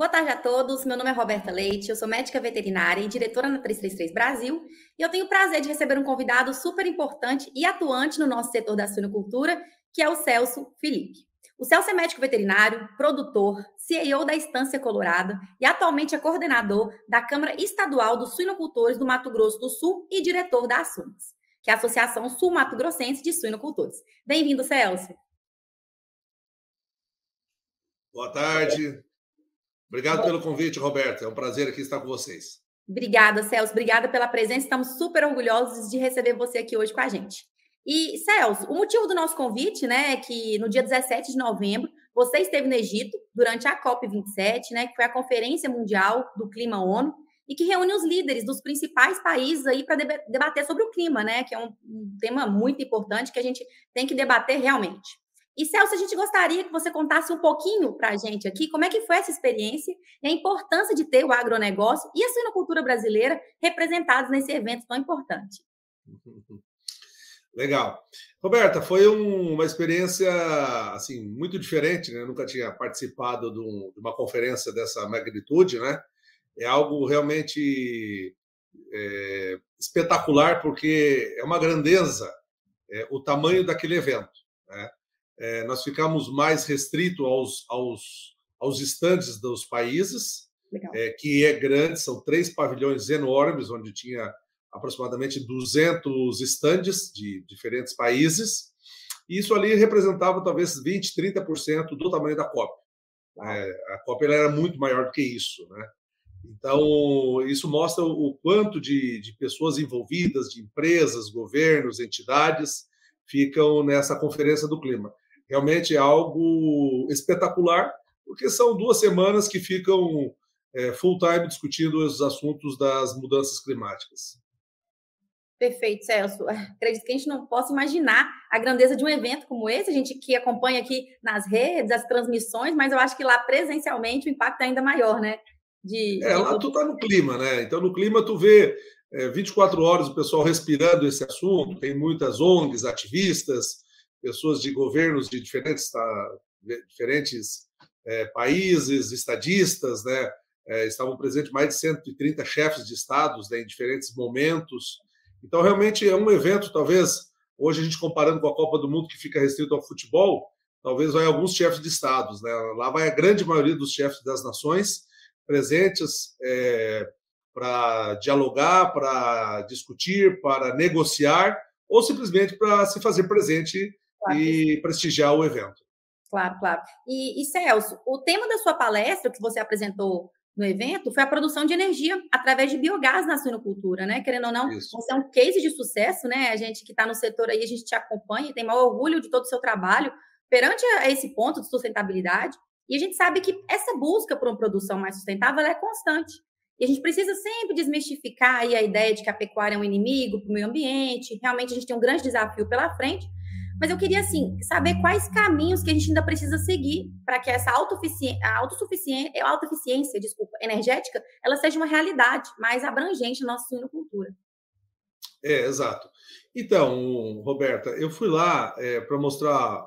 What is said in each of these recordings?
Boa tarde a todos. Meu nome é Roberta Leite, eu sou médica veterinária e diretora na 333 Brasil. E eu tenho o prazer de receber um convidado super importante e atuante no nosso setor da suinocultura, que é o Celso Felipe. O Celso é médico veterinário, produtor, CEO da Estância Colorada e atualmente é coordenador da Câmara Estadual dos Suinocultores do Mato Grosso do Sul e diretor da Assumas, que é a Associação Sul-Mato Grossense de Suinocultores. Bem-vindo, Celso. Boa tarde. Obrigado pelo convite, Roberto. É um prazer aqui estar com vocês. Obrigada, Celso. Obrigada pela presença. Estamos super orgulhosos de receber você aqui hoje com a gente. E, Celso, o motivo do nosso convite, né, é que no dia 17 de novembro, você esteve no Egito durante a COP27, né, que foi a Conferência Mundial do Clima ONU, e que reúne os líderes dos principais países aí para debater sobre o clima, né, que é um, um tema muito importante que a gente tem que debater realmente. E Celso, a gente gostaria que você contasse um pouquinho para a gente aqui como é que foi essa experiência e a importância de ter o agronegócio e a suinocultura brasileira representados nesse evento tão importante. Legal. Roberta, foi um, uma experiência assim muito diferente, né? Eu nunca tinha participado de, um, de, uma conferência dessa magnitude, né? É algo realmente é, espetacular porque é uma grandeza é, o tamanho daquele evento. É, nós ficamos mais restrito aos, aos, aos estandes dos países, é, que é grande, são três pavilhões enormes, onde tinha aproximadamente 200 estandes de diferentes países, e isso ali representava talvez 20, 30% do tamanho da COP. É, a COP era muito maior do que isso, né? Então, isso mostra o quanto de, de pessoas envolvidas, de empresas, governos, entidades, ficam nessa conferência do clima realmente é algo espetacular, porque são duas semanas que ficam é, full time discutindo os assuntos das mudanças climáticas. Perfeito, Celso. Acredito que a gente não possa imaginar a grandeza de um evento como esse, a gente que acompanha aqui nas redes, as transmissões, mas eu acho que lá presencialmente o impacto é ainda maior, né? De, é, lá tu tá no clima, né? Então, no clima, tu vê é, 24 horas o pessoal respirando esse assunto, tem muitas ONGs, ativistas, pessoas de governos de diferentes, tá, diferentes é, países, estadistas, né? É, estavam presentes mais de 130 chefes de estados né, em diferentes momentos. Então, realmente é um evento, talvez, hoje a gente comparando com a Copa do Mundo, que fica restrito ao futebol, talvez vai alguns chefes de estados. Né? Lá vai a grande maioria dos chefes das nações presentes é, para dialogar, para discutir, para negociar, ou simplesmente para se fazer presente claro e prestigiar o evento. Claro, claro. E, e Celso, o tema da sua palestra que você apresentou no evento foi a produção de energia através de biogás na suinocultura, né? Querendo ou não, Isso. você é um case de sucesso, né? A gente que está no setor aí, a gente te acompanha e tem maior orgulho de todo o seu trabalho perante a esse ponto de sustentabilidade. E a gente sabe que essa busca por uma produção mais sustentável é constante. E a gente precisa sempre desmistificar aí a ideia de que a pecuária é um inimigo para o meio ambiente. Realmente a gente tem um grande desafio pela frente, mas eu queria, assim, saber quais caminhos que a gente ainda precisa seguir para que essa autossuficiência, autossuficiência, autossuficiência desculpa, energética, ela seja uma realidade mais abrangente na nossa suinocultura. É, exato. Então, Roberta, eu fui lá é, para mostrar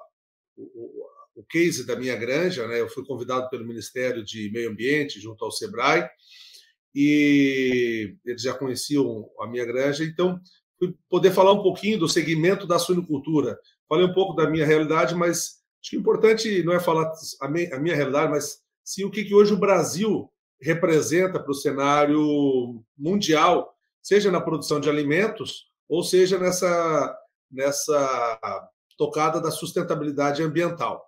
o, o, o, case da minha granja, né? Eu fui convidado pelo Ministério de Meio Ambiente, junto ao SEBRAE, e eles já conheciam a minha granja, então fui poder falar um pouquinho do segmento da suinocultura, Falei um pouco da minha realidade, mas acho que o importante não é falar a minha, realidade, mas sim o que, que hoje o Brasil representa para o cenário mundial, seja na produção de alimentos ou seja nessa, nessa tocada da sustentabilidade ambiental.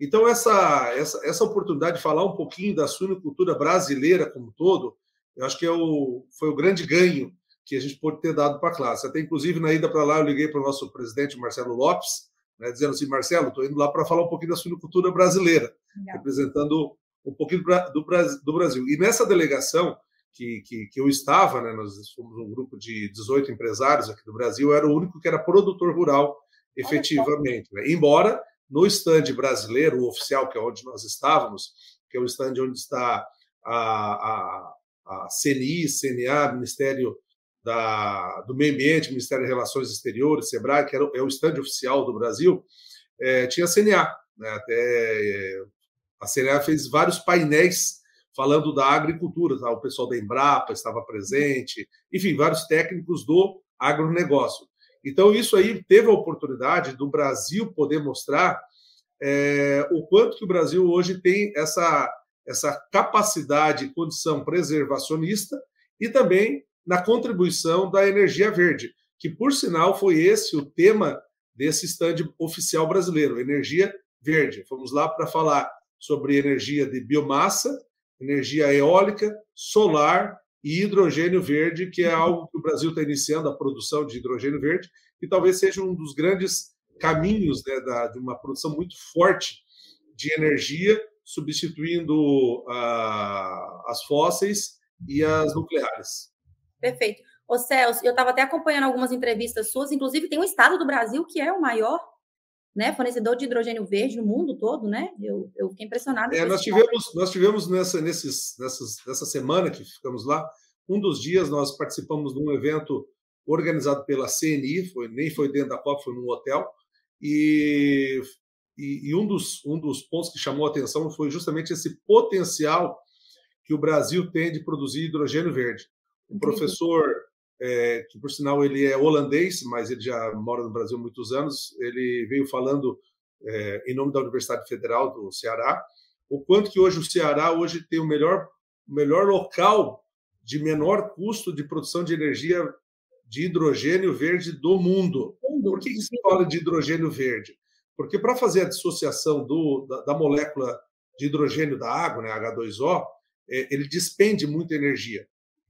Então, essa, essa, essa oportunidade de falar um pouquinho da suinocultura brasileira como um todo, eu acho que é o, foi o grande ganho que a gente pode ter dado para a classe. Até, inclusive, na ida para lá, eu liguei para o nosso presidente, Marcelo Lopes, né, dizendo assim, Marcelo, estou indo lá para falar um pouquinho da suinocultura brasileira, Legal. representando um pouquinho do, do Brasil. E nessa delegação que, que, que eu estava, né, nós somos um grupo de 18 empresários aqui do Brasil, eu era o único que era produtor rural, efetivamente. Né? Embora no estande brasileiro, o oficial, que é onde nós estávamos, que é o estande onde está a, a, a CNI, CNA, Ministério da, do Meio Ambiente, Ministério de Relações Exteriores, SEBRAE, que era, é o estande oficial do Brasil, é, tinha a CNA. Né? Até, é, a CNA fez vários painéis falando da agricultura, tá? o pessoal da Embrapa estava presente, enfim, vários técnicos do agronegócio. Então, isso aí teve a oportunidade do Brasil poder mostrar é, o quanto que o Brasil hoje tem essa, essa capacidade e condição preservacionista e também na contribuição da energia verde, que, por sinal, foi esse o tema desse stand oficial brasileiro, energia verde. Fomos lá para falar sobre energia de biomassa, energia eólica, solar e hidrogênio verde, que é algo que o Brasil está iniciando a produção de hidrogênio verde, que talvez seja um dos grandes caminhos né, da, de uma produção muito forte de energia, substituindo uh, as fósseis e as nucleares. Perfeito. Ô Celso, eu estava até acompanhando algumas entrevistas suas, inclusive tem um estado do Brasil que é o maior né, fornecedor de hidrogênio verde no mundo todo, né? Eu, eu fiquei impressionado. É, nós tivemos, nós tivemos nessa, nesses, nessas, nessa semana que ficamos lá, um dos dias nós participamos de um evento organizado pela CNI, foi, nem foi dentro da COP, foi num hotel, e, e, e um, dos, um dos pontos que chamou a atenção foi justamente esse potencial que o Brasil tem de produzir hidrogênio verde. O professor, é, que por sinal ele é holandês, mas ele já mora no Brasil há muitos anos, ele veio falando é, em nome da Universidade Federal do Ceará, o quanto que hoje o Ceará hoje tem o melhor, melhor local de menor custo de produção de energia de hidrogênio verde do mundo. Por que se fala de hidrogênio verde? Porque para fazer a dissociação do, da, da, molécula de hidrogênio da água, né, H2O, é, ele despende muita energia.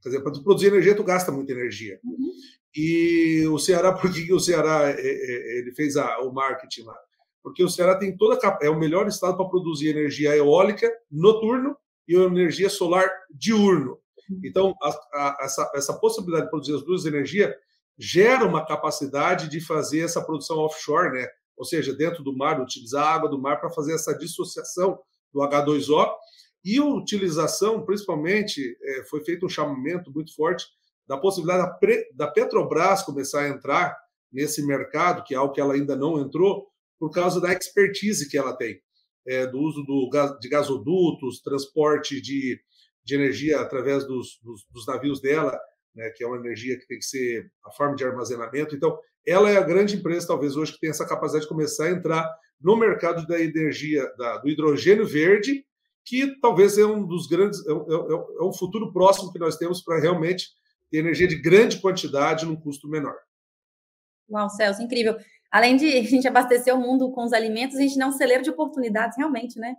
Quer dizer, para produzir energia, tu gasta muita energia. Uhum. E o Ceará, por que o Ceará é, é, ele fez a, o marketing lá? Porque o Ceará tem toda é o melhor estado para produzir energia eólica noturno e energia solar diurno. Então, a, a, essa, essa possibilidade de produzir as duas energias gera uma capacidade de fazer essa produção offshore, né? ou seja, dentro do mar, utilizar a água do mar para fazer essa dissociação do H2O e utilização, principalmente, é, foi feito um chamamento muito forte da possibilidade da Petrobras começar a entrar nesse mercado, que é algo que ela ainda não entrou, por causa da expertise que ela tem, é, do uso do, de gasodutos, transporte de de energia através dos, dos, dos navios dela, né, que é uma energia que tem que ser a forma de armazenamento. Então, ela é a grande empresa, talvez hoje, que tem essa capacidade de começar a entrar no mercado da energia, da, do hidrogênio verde, que talvez é um dos grandes, é, é, é, é um futuro próximo que nós temos para realmente ter energia de grande quantidade num custo menor. Uau, Celso, incrível. Além de a gente abastecer o mundo com os alimentos, a gente dá um celeiro de oportunidades, realmente, né?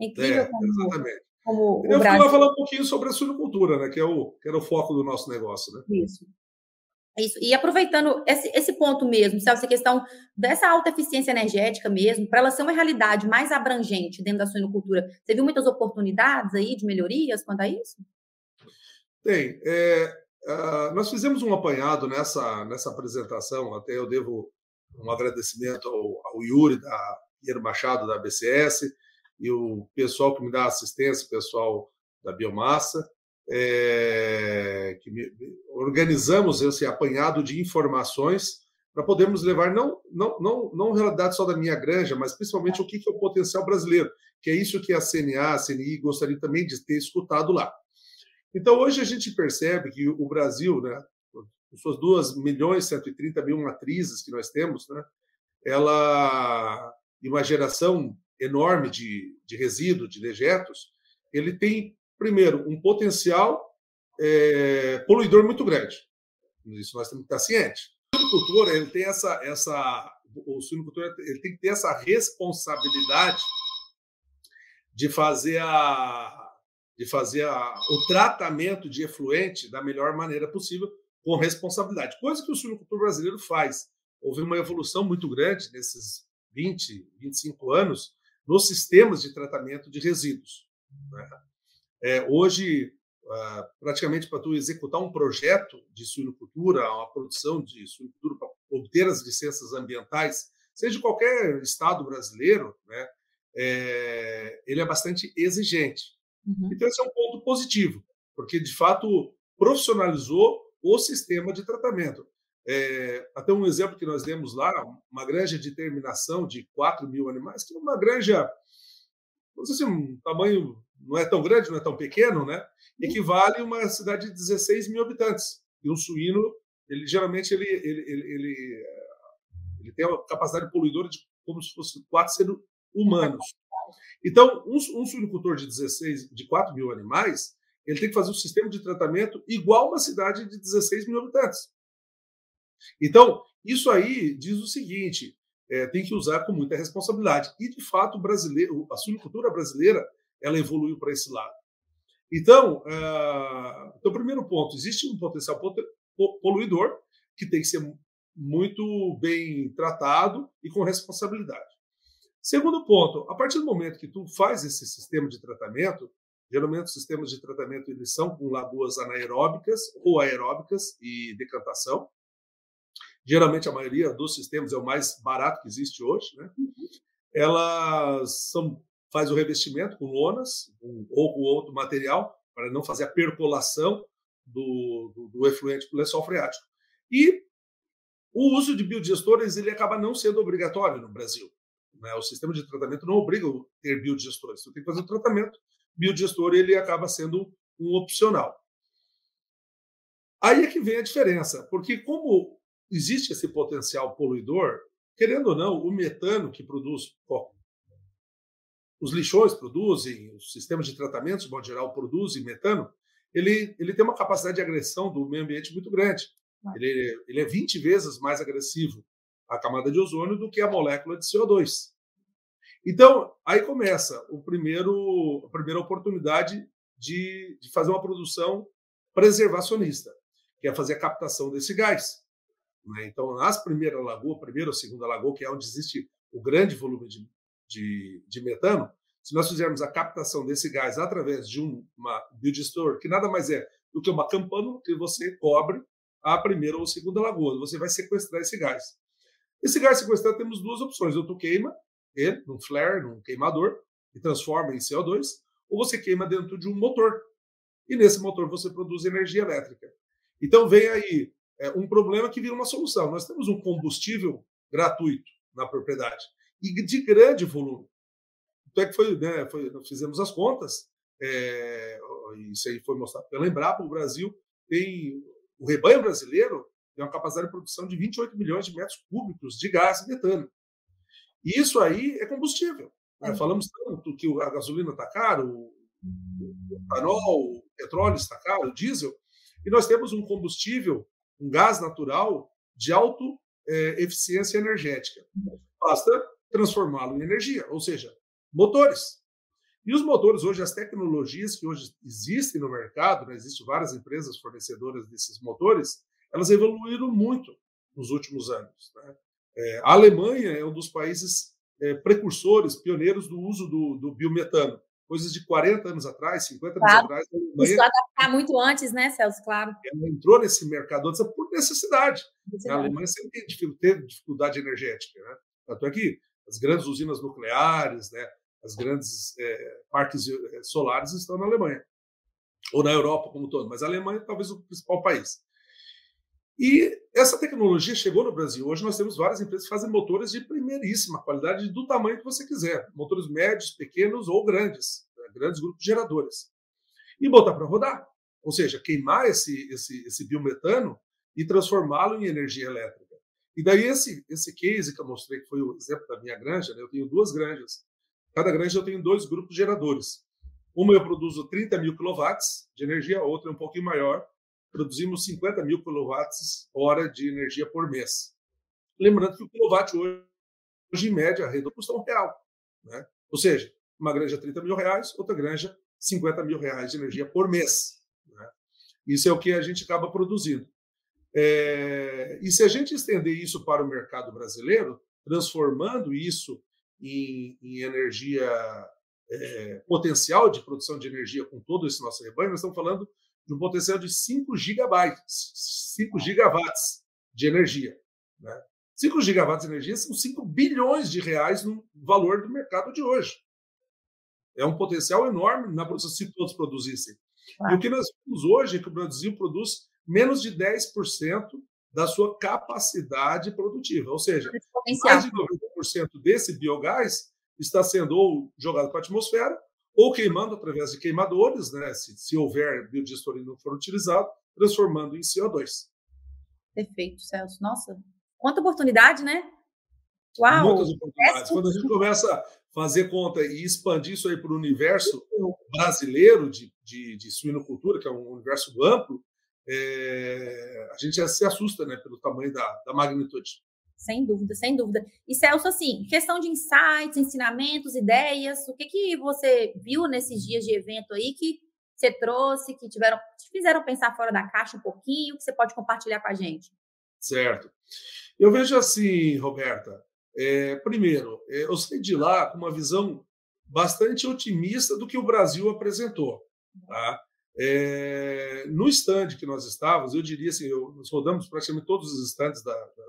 É incrível. É, como... Exatamente. Como eu Brasil... falar um pouquinho sobre a suinocultura, né, que, é o, que era o foco do nosso negócio. Né? Isso. Isso. E aproveitando esse, esse ponto mesmo, essa questão dessa alta eficiência energética mesmo, para ela ser uma realidade mais abrangente dentro da suinocultura, você viu muitas oportunidades aí de melhorias quanto a isso? Tem. É, uh, nós fizemos um apanhado nessa, nessa apresentação, até eu devo um agradecimento ao, ao Yuri, da Piero Machado, da BCS, e o pessoal que me dá assistência, o pessoal da biomassa, é, que organizamos esse apanhado de informações para podermos levar não não não não realidade só da minha granja, mas principalmente o que é o potencial brasileiro, que é isso que a CNA, a CNI gostaria também de ter escutado lá. Então hoje a gente percebe que o Brasil, né, com suas 2 milhões e 130 mil matrizes que nós temos, né, ela e uma geração enorme de, de resíduo, de dejetos, ele tem, primeiro, um potencial é, poluidor muito grande. Isso nós temos que estar cientes. O suinocultor ele tem essa, essa, o suinocultor ele tem que ter essa responsabilidade de fazer a de fazer a, o tratamento de efluente da melhor maneira possível com responsabilidade, coisa que o suinocultor brasileiro faz. Houve uma evolução muito grande nesses 20, 25 anos nos sistemas de tratamento de resíduos. Né? É, hoje, ah, praticamente para tu executar um projeto de suinocultura, uma produção de suinocultura para obter as licenças ambientais, seja de qualquer estado brasileiro, né, é, ele é bastante exigente. Uhum. Então, esse é um ponto positivo, porque, de fato, profissionalizou o sistema de tratamento. É, até um exemplo que nós demos lá, uma granja de terminação de 4 mil animais, que é uma granja, não sei se um tamanho não é tão grande, não é tão pequeno, né? Equivale a uma cidade de 16 mil habitantes. E um suíno, ele geralmente ele, ele, ele, ele, ele tem uma capacidade poluidora de como se fosse quatro seres humanos. Então, um, um suinocultor de 16, de 4 mil animais, ele tem que fazer um sistema de tratamento igual uma cidade de 16 mil habitantes. Então, isso aí diz o seguinte: é, tem que usar com muita responsabilidade. E, de fato, brasileiro, a suinocultura brasileira ela evoluiu para esse lado. Então, uh, então, primeiro ponto: existe um potencial poluidor que tem que ser muito bem tratado e com responsabilidade. Segundo ponto, a partir do momento que tu faz esse sistema de tratamento, geralmente os sistemas de tratamento eles são com lagoas anaeróbicas ou aeróbicas e decantação. Geralmente a maioria dos sistemas é o mais barato que existe hoje, né? Elas são faz o revestimento com lonas ou com outro material para não fazer a percolação do, do, do efluente para o lençol freático. E o uso de biodigestores ele acaba não sendo obrigatório no Brasil. Né? O sistema de tratamento não obriga a ter biodigestores. Você tem que fazer o tratamento. Biodigestor ele acaba sendo um opcional. Aí é que vem a diferença, porque como existe esse potencial poluidor, querendo ou não, o metano que produz, os lixões produzem, os sistemas de tratamento, de modo geral, produzem metano, ele, ele tem uma capacidade de agressão do meio ambiente muito grande. Ele, ele é 20 vezes mais agressivo à camada de ozônio do que a molécula de CO2. Então, aí começa o primeiro, a primeira oportunidade de, de fazer uma produção preservacionista, que é fazer a captação desse gás. Né? Então, nas primeiras lagoas, primeira ou segunda lagoa, que é onde existe o grande volume de, de, de metano, se nós fizermos a captação desse gás através de um, uma biodigestor, que nada mais é do que uma campana que você cobre a primeira ou segunda lagoa. Você vai sequestrar esse gás. Esse gás sequestrado temos duas opções: ou tu queima ele num flare, num queimador, e transforma em CO2, ou você queima dentro de um motor. E nesse motor você produz energia elétrica. Então vem aí é, um problema que vira uma solução. Nós temos um combustível gratuito na propriedade e de grande volume. Então é que foi, né, foi fizemos as contas, é, isso aí foi mostrado pela Embrapa, o Brasil tem o rebanho brasileiro tem uma capacidade de produção de 28 milhões de metros cúbicos de gás metano. E isso aí é combustível. Né? Falamos tanto que a gasolina está caro, o etanol, o petróleo está caro, o diesel, e nós temos um combustível, um gás natural de alta é, eficiência energética. Basta transformá-lo em energia, ou seja, motores. E os motores hoje, as tecnologias que hoje existem no mercado, né, existem várias empresas fornecedoras desses motores, elas evoluíram muito nos últimos anos. Né? É, a Alemanha é um dos países é, precursores, pioneiros do uso do, do, biometano. Coisas de 40 anos atrás, 50 claro. anos atrás. Alemanha, Isso adaptar muito antes, né, Celso? Claro. Ela entrou nesse mercado antes por necessidade. necessidade. A Alemanha sempre teve dificuldade energética. Né? Tanto é que as grandes usinas nucleares, né, as grandes é, parques é, solares estão na Alemanha, ou na Europa como todo, mas a Alemanha é talvez o principal país. E essa tecnologia chegou no Brasil. Hoje nós temos várias empresas que fazem motores de primeiríssima qualidade, do tamanho que você quiser, motores médios, pequenos ou grandes, né, grandes grupos geradores, e botar para rodar. Ou seja, queimar esse, esse, esse biometano e transformá-lo em energia elétrica. E daí esse, esse case que eu mostrei, que foi o exemplo da minha granja, né? eu tenho duas granjas Cada granja eu tenho dois grupos geradores. Uma eu produzo 30 mil quilowatts de energia, a outra é um pouquinho maior. Produzimos 50 mil quilowatts hora de energia por mês. Lembrando que o quilowatt hoje, hoje em média, a custa um real. Né? Ou seja, uma granja 30 mil reais, outra granja 50 mil reais de energia por mês. Né? Isso é o que a gente acaba produzindo. É... E se a gente estender isso para o mercado brasileiro, transformando isso em, em energia, é, potencial de produção de energia com todo esse nosso rebanho, nós estamos falando de um potencial de 5 gigabytes, 5 gigawatts de energia. Né? 5 gigawatts de energia são 5 bilhões de reais no valor do mercado de hoje. É um potencial enorme na produção, se todos produzissem. E o que nós vemos hoje é que o Brasil produz menos de 10% da sua capacidade produtiva. Ou seja, mais de 90% desse biogás está sendo ou jogado para a atmosfera ou queimando através de queimadores, né, se, se houver biodigestor e não for utilizado, transformando em CO2. Perfeito, Celso. Nossa, quanta oportunidade, né? Uau! Muitas oportunidades. Quando a gente começa a fazer conta e expandir isso aí para o universo brasileiro de, de, de, suinocultura, que é um universo amplo, é, a gente se assusta né, pelo tamanho da, da magnitude. Sem dúvida, sem dúvida. E Celso, assim, questão de insights, ensinamentos, ideias, o que, que você viu nesses dias de evento aí que você trouxe, que tiveram, te fizeram pensar fora da caixa um pouquinho, que você pode compartilhar com a gente? Certo. Eu vejo assim, Roberta, é, primeiro, é, eu saí de lá com uma visão bastante otimista do que o Brasil apresentou. Tá? É, no stand que nós estávamos, eu diria assim, eu, nós rodamos praticamente todos os stands da, da,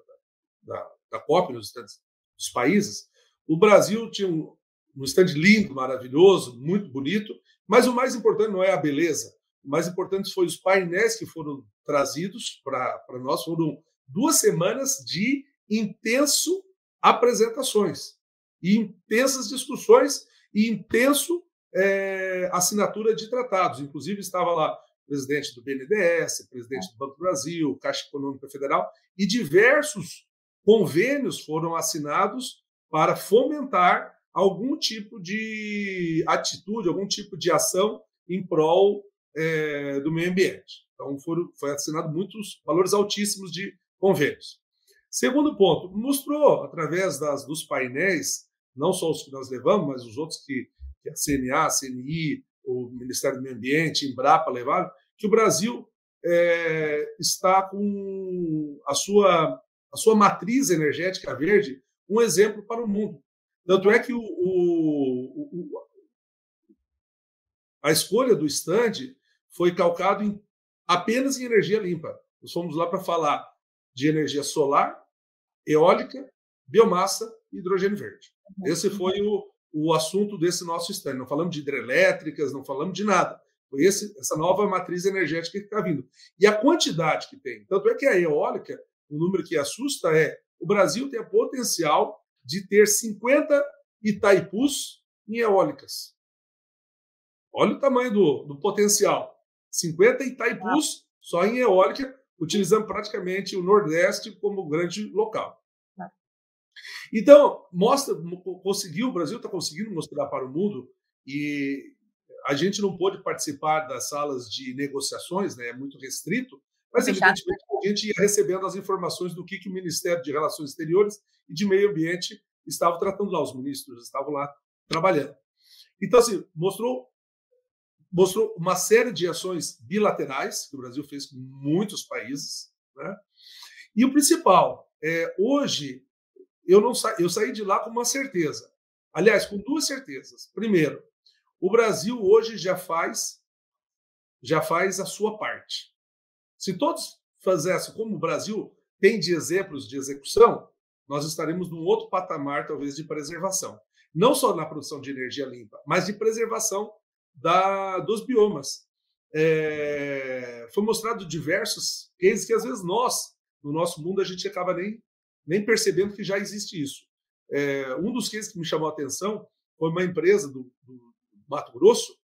da, da COP, nos stands dos países. O Brasil tinha um, um stand lindo, maravilhoso, muito bonito, mas o mais importante não é a beleza, o mais importante foi os painéis que foram trazidos para nós. Foram duas semanas de intenso apresentações, intensas discussões e intenso é, assinatura de tratados. Inclusive, estava lá presidente do BNDES, presidente do Banco do Brasil, Caixa Econômica Federal, e diversos convênios foram assinados para fomentar algum tipo de atitude, algum tipo de ação em prol é, do meio ambiente. Então, foram, foi assinado muitos valores altíssimos de convênios. Segundo ponto, mostrou através das, dos painéis, não só os que nós levamos, mas os outros que, que a CNA, a CNI, o Ministério do Meio Ambiente, Embrapa levaram, que o Brasil é, está com a sua, a sua matriz energética verde um exemplo para o mundo. Tanto é que o, o, o, a escolha do stand foi calcado em, apenas em energia limpa. Nós fomos lá para falar de energia solar, eólica, biomassa e hidrogênio verde. Esse foi o, o assunto desse nosso stand. Não falamos de hidrelétricas, não falamos de nada. Foi esse, essa nova matriz energética que está vindo. E a quantidade que tem. Tanto é que a eólica, o número que assusta é o Brasil tem a potencial de ter 50 Itaipus em eólicas. Olha o tamanho do, do potencial. 50 Itaipus só em eólica, utilizando praticamente o Nordeste como grande local. Então, mostra, conseguiu, o Brasil está conseguindo mostrar para o mundo e a gente não pôde participar das salas de negociações, né, é muito restrito, mas evidentemente a gente ia recebendo as informações do que, que o Ministério de Relações Exteriores e de Meio Ambiente estavam tratando lá, os ministros estavam lá trabalhando. Então, assim, mostrou, mostrou uma série de ações bilaterais que o Brasil fez com muitos países, né? E o principal, é, hoje, eu não sa eu saí de lá com uma certeza. Aliás, com duas certezas. Primeiro, o Brasil hoje já faz já faz a sua parte. Se todos fizessem como o Brasil tem de exemplos de execução, nós estaremos num outro patamar, talvez, de preservação. Não só na produção de energia limpa, mas de preservação da, dos biomas. É, foi mostrado diversos cases que, às vezes, nós, no nosso mundo, a gente acaba nem, nem percebendo que já existe isso. É, um dos cases que me chamou a atenção foi uma empresa do, do Mato Grosso,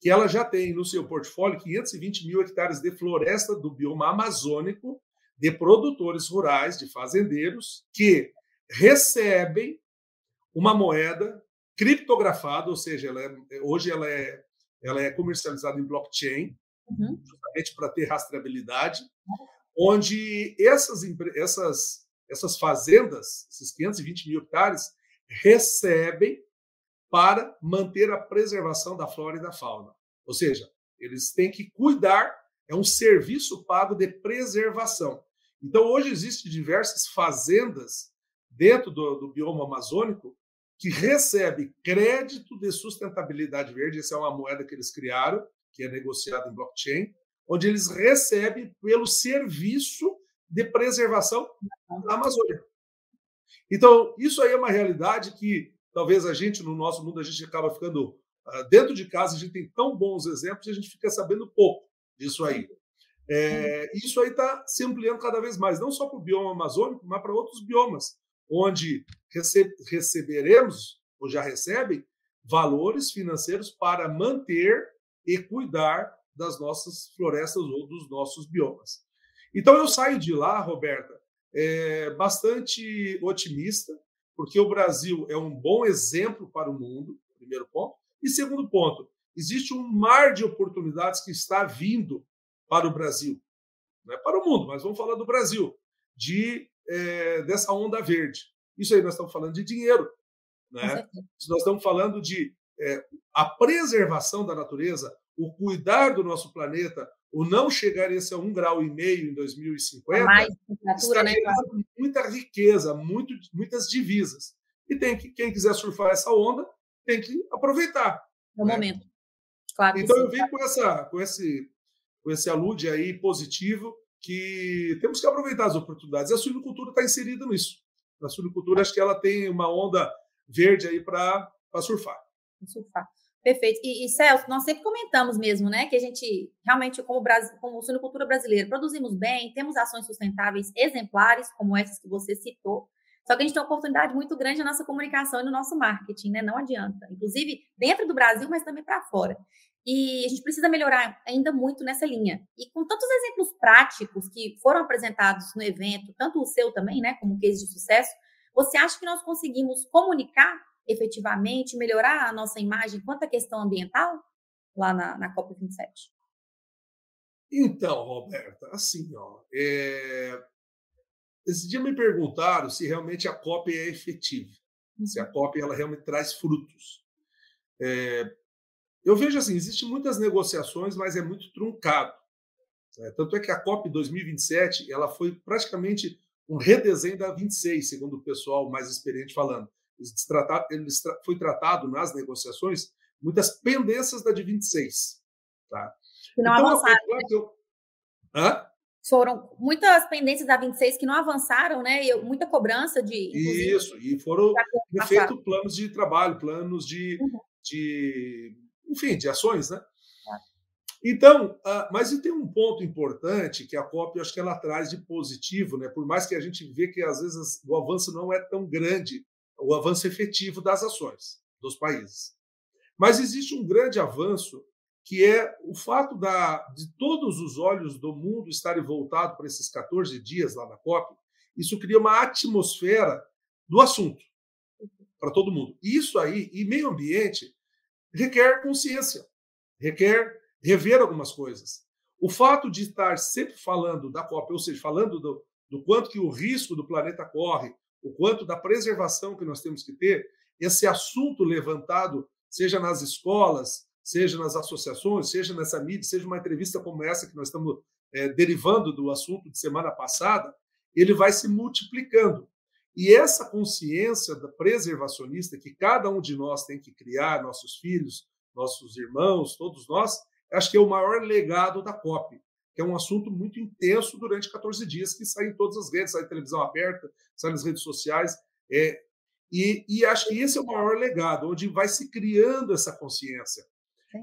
que ela já tem no seu portfólio 520 mil hectares de floresta do bioma amazônico, de produtores rurais, de fazendeiros, que recebem uma moeda criptografada, ou seja, ela é, hoje ela é, ela é comercializada em blockchain, uhum. justamente para ter rastreabilidade, onde essas, essas, essas fazendas, esses 520 mil hectares, recebem para manter a preservação da flora e da fauna. Ou seja, eles têm que cuidar, é um serviço pago de preservação. Então, hoje existem diversas fazendas dentro do, do bioma amazônico que recebe crédito de sustentabilidade verde. Essa é uma moeda que eles criaram, que é negociada em blockchain, onde eles recebem pelo serviço de preservação da Amazônia. Então, isso aí é uma realidade que talvez a gente, no nosso mundo, a gente acaba ficando ah, dentro de casa, a gente tem tão bons exemplos e a gente fica sabendo pouco disso aí. É, isso aí está se ampliando cada vez mais, não só para o bioma amazônico, mas para outros biomas, onde rece receberemos, ou já recebem, valores financeiros para manter e cuidar das nossas florestas ou dos nossos biomas. Então eu saio de lá, Roberta, é, bastante otimista, porque o Brasil é um bom exemplo para o mundo, primeiro ponto. E segundo ponto, existe um mar de oportunidades que está vindo para o Brasil, não é para o mundo, mas vamos falar do Brasil, de é, dessa onda verde. Isso aí nós estamos falando de dinheiro, né? Nós estamos falando de é, a preservação da natureza, o cuidar do nosso planeta, o não chegar esse a um grau e meio em 2050, mais está né, muita riqueza, muito, muitas divisas. E tem que quem quiser surfar essa onda tem que aproveitar. É o né? momento. Claro então eu venho com essa, com esse, com esse alude aí positivo que temos que aproveitar as oportunidades. A suinocultura está inserida nisso. A suinocultura acho que ela tem uma onda verde aí para surfar. Surfar. Perfeito. E, e, Celso, nós sempre comentamos mesmo, né, que a gente realmente, como, Brasil, como suinocultura brasileira, produzimos bem, temos ações sustentáveis exemplares, como essas que você citou, só que a gente tem uma oportunidade muito grande na nossa comunicação e no nosso marketing, né? Não adianta. Inclusive, dentro do Brasil, mas também para fora. E a gente precisa melhorar ainda muito nessa linha. E com tantos exemplos práticos que foram apresentados no evento, tanto o seu também, né, como case de sucesso, você acha que nós conseguimos comunicar efetivamente, melhorar a nossa imagem quanto à questão ambiental lá na, na COP27? Então, Roberta, assim, ó, é... esse dia me perguntaram se realmente a COP é efetiva, uhum. se a uhum. COP ela realmente traz frutos. É... Eu vejo assim, existem muitas negociações, mas é muito truncado. Né? Tanto é que a COP 2027 ela foi praticamente um redesenho da 26, segundo o pessoal mais experiente falando eles foi tratado nas negociações muitas pendências da de 26. Tá? Que não então, avançaram. Né? Eu... Hã? Foram muitas pendências da 26 que não avançaram, né? E muita cobrança de. Isso, e foram feitos planos de trabalho, planos de, uhum. de. Enfim, de ações, né? Então, uh, mas e tem um ponto importante que a COP, eu acho que ela traz de positivo, né? Por mais que a gente vê que às vezes o avanço não é tão grande o avanço efetivo das ações dos países. Mas existe um grande avanço que é o fato da, de todos os olhos do mundo estarem voltados para esses 14 dias lá na COP. Isso cria uma atmosfera do assunto para todo mundo. Isso aí, e meio ambiente, requer consciência, requer rever algumas coisas. O fato de estar sempre falando da COP, ou seja, falando do, do quanto que o risco do planeta corre, o quanto da preservação que nós temos que ter, esse assunto levantado, seja nas escolas, seja nas associações, seja nessa mídia, seja uma entrevista como essa que nós estamos é, derivando do assunto de semana passada, ele vai se multiplicando. E essa consciência da preservacionista que cada um de nós tem que criar, nossos filhos, nossos irmãos, todos nós, acho que é o maior legado da COP que é um assunto muito intenso durante 14 dias, que sai em todas as redes, sai em televisão aberta, sai nas redes sociais. É, e, e acho que esse é o maior legado, onde vai se criando essa consciência.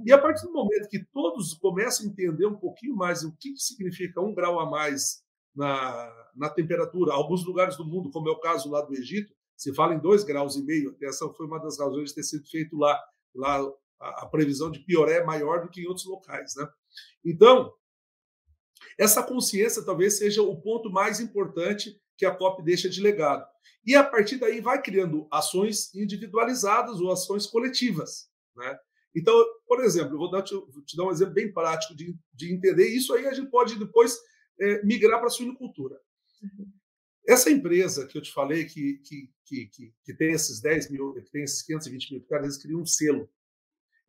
E a partir do momento que todos começam a entender um pouquinho mais o que significa um grau a mais na, na temperatura, alguns lugares do mundo, como é o caso lá do Egito, se fala em dois graus e meio. Essa foi uma das razões de ter sido feito lá. Lá a, a previsão de pioré é maior do que em outros locais, né? Então, essa consciência talvez seja o ponto mais importante que a COP deixa de legado. E a partir daí vai criando ações individualizadas ou ações coletivas. Né? Então, por exemplo, eu vou dar, te, te dar um exemplo bem prático de, de entender. Isso aí a gente pode depois é, migrar para a suinocultura. Uhum. Essa empresa que eu te falei que, que, que, que, que tem esses 10 mil, que tem esses 520 mil hectares, eles criam um selo.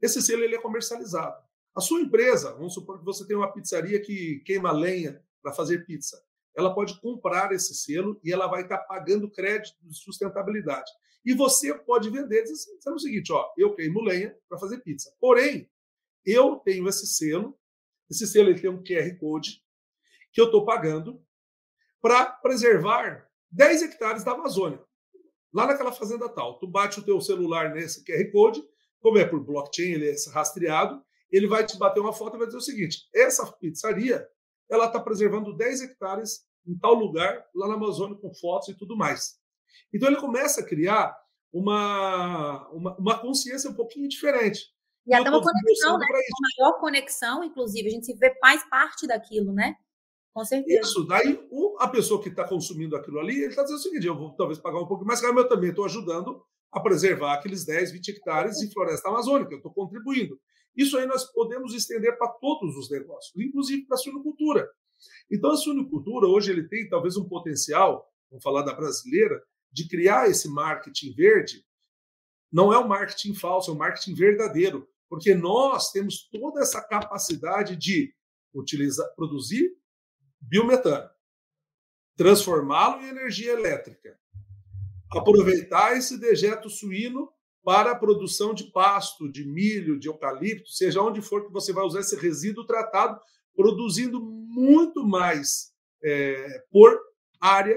Esse selo ele é comercializado. A sua empresa, vamos supor que você tem uma pizzaria que queima lenha para fazer pizza. Ela pode comprar esse selo e ela vai estar pagando crédito de sustentabilidade. E você pode vender dizendo assim, o seguinte, ó, eu queimo lenha para fazer pizza. Porém, eu tenho esse selo, esse selo ele tem um QR Code que eu estou pagando para preservar 10 hectares da Amazônia. Lá naquela fazenda tal, tu bate o teu celular nesse QR Code, como é por blockchain, ele é rastreado, ele vai te bater uma foto e vai dizer o seguinte: essa pizzaria ela está preservando 10 hectares em tal lugar, lá na Amazônia, com fotos e tudo mais. Então ele começa a criar uma, uma, uma consciência um pouquinho diferente. E até uma conexão, né? Uma maior conexão, inclusive, a gente se vê mais parte daquilo, né? Com certeza. Isso, daí o, a pessoa que está consumindo aquilo ali, ele está dizendo o seguinte: eu vou talvez pagar um pouco mais caro, mas eu também estou ajudando a preservar aqueles 10, 20 hectares de floresta amazônica, eu estou contribuindo. Isso aí nós podemos estender para todos os negócios, inclusive para a suinocultura. Então, a suinocultura, hoje, ele tem talvez um potencial, vamos falar da brasileira, de criar esse marketing verde. Não é um marketing falso, é um marketing verdadeiro, porque nós temos toda essa capacidade de utilizar, produzir biometano, transformá-lo em energia elétrica, aproveitar esse dejeto suíno para a produção de pasto, de milho, de eucalipto, seja onde for que você vai usar esse resíduo tratado, produzindo muito mais é, por área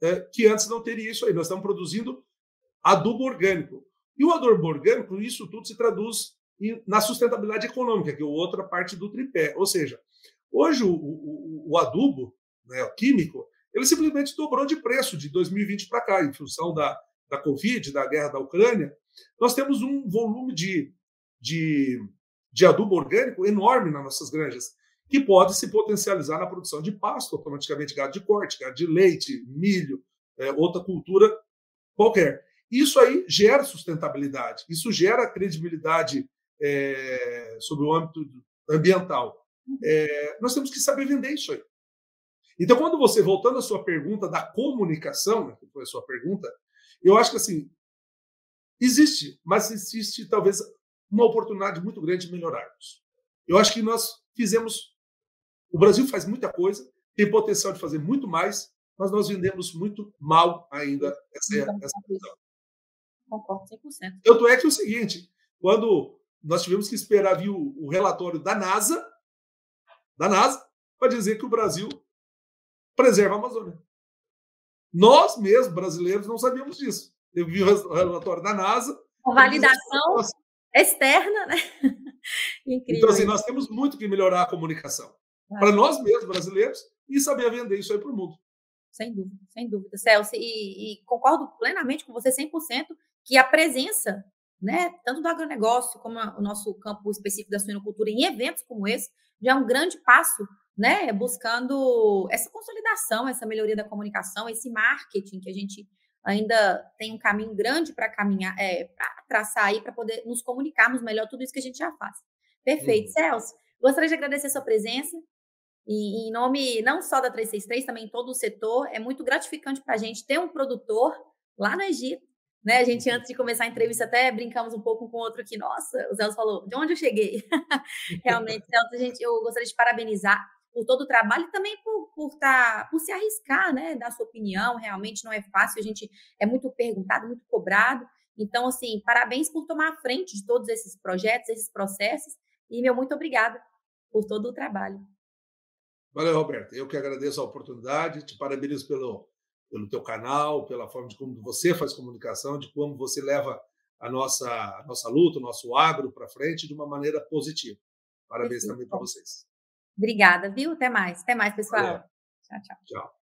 é, que antes não teria isso aí. Nós estamos produzindo adubo orgânico. E o adubo orgânico, isso tudo se traduz na sustentabilidade econômica, que é outra parte do tripé. Ou seja, hoje o, o, o adubo né, o químico, ele simplesmente dobrou de preço de 2020 para cá, em função da, da Covid, da guerra da Ucrânia, nós temos um volume de, de, de adubo orgânico enorme nas nossas granjas, que pode se potencializar na produção de pasto, automaticamente gado de corte, gado de leite, milho, é, outra cultura qualquer. Isso aí gera sustentabilidade, isso gera credibilidade é, sobre o âmbito ambiental. É, nós temos que saber vender isso aí. Então, quando você, voltando à sua pergunta da comunicação, né, que foi a sua pergunta, eu acho que assim existe, mas existe talvez uma oportunidade muito grande de melhorarmos. Eu acho que nós fizemos. O Brasil faz muita coisa, tem potencial de fazer muito mais, mas nós vendemos muito mal ainda essa, essa visão. Concordo 100%. Tanto é que é o seguinte: quando nós tivemos que esperar vir o, o relatório da NASA, da NASA, para dizer que o Brasil preserva a Amazônia. Nós mesmos, brasileiros, não sabíamos disso. Eu vi o relatório da NASA. Com validação externa, né? Incrível. Então, assim, nós temos muito que melhorar a comunicação. Ah. Para nós mesmos, brasileiros, e saber vender isso aí para o mundo. Sem dúvida, sem dúvida, Celso. E, e, concordo plenamente com você 100% que a presença, né, tanto do agronegócio como o nosso campo específico da suinocultura em eventos como esse, já é um grande passo né, buscando essa consolidação, essa melhoria da comunicação, esse marketing que a gente ainda tem um caminho grande para caminhar, é, para traçar aí, para poder nos comunicarmos melhor tudo isso que a gente já faz. Perfeito. Uhum. Celso, gostaria de agradecer a sua presença. E em nome não só da 363, também todo o setor, é muito gratificante para a gente ter um produtor lá no Egito. Né? A gente, antes de começar a entrevista, até brincamos um pouco com o outro aqui. Nossa, o Celso falou, de onde eu cheguei? Realmente, Celso, a gente, eu gostaria de parabenizar por todo o trabalho e também por, por, tá, por se arriscar, né, dar sua opinião. Realmente não é fácil, a gente é muito perguntado, muito cobrado. Então, assim, parabéns por tomar a frente de todos esses projetos, esses processos. E meu muito obrigada por todo o trabalho. Valeu, Roberto. Eu que agradeço a oportunidade, te parabenizo pelo, pelo teu canal, pela forma de como você faz comunicação, de como você leva a nossa, a nossa luta, o nosso agro para frente de uma maneira positiva. Parabéns Perfeito. também para vocês. Obrigada, viu? Até mais. Até mais, pessoal. Tchau, tchau. Tchau.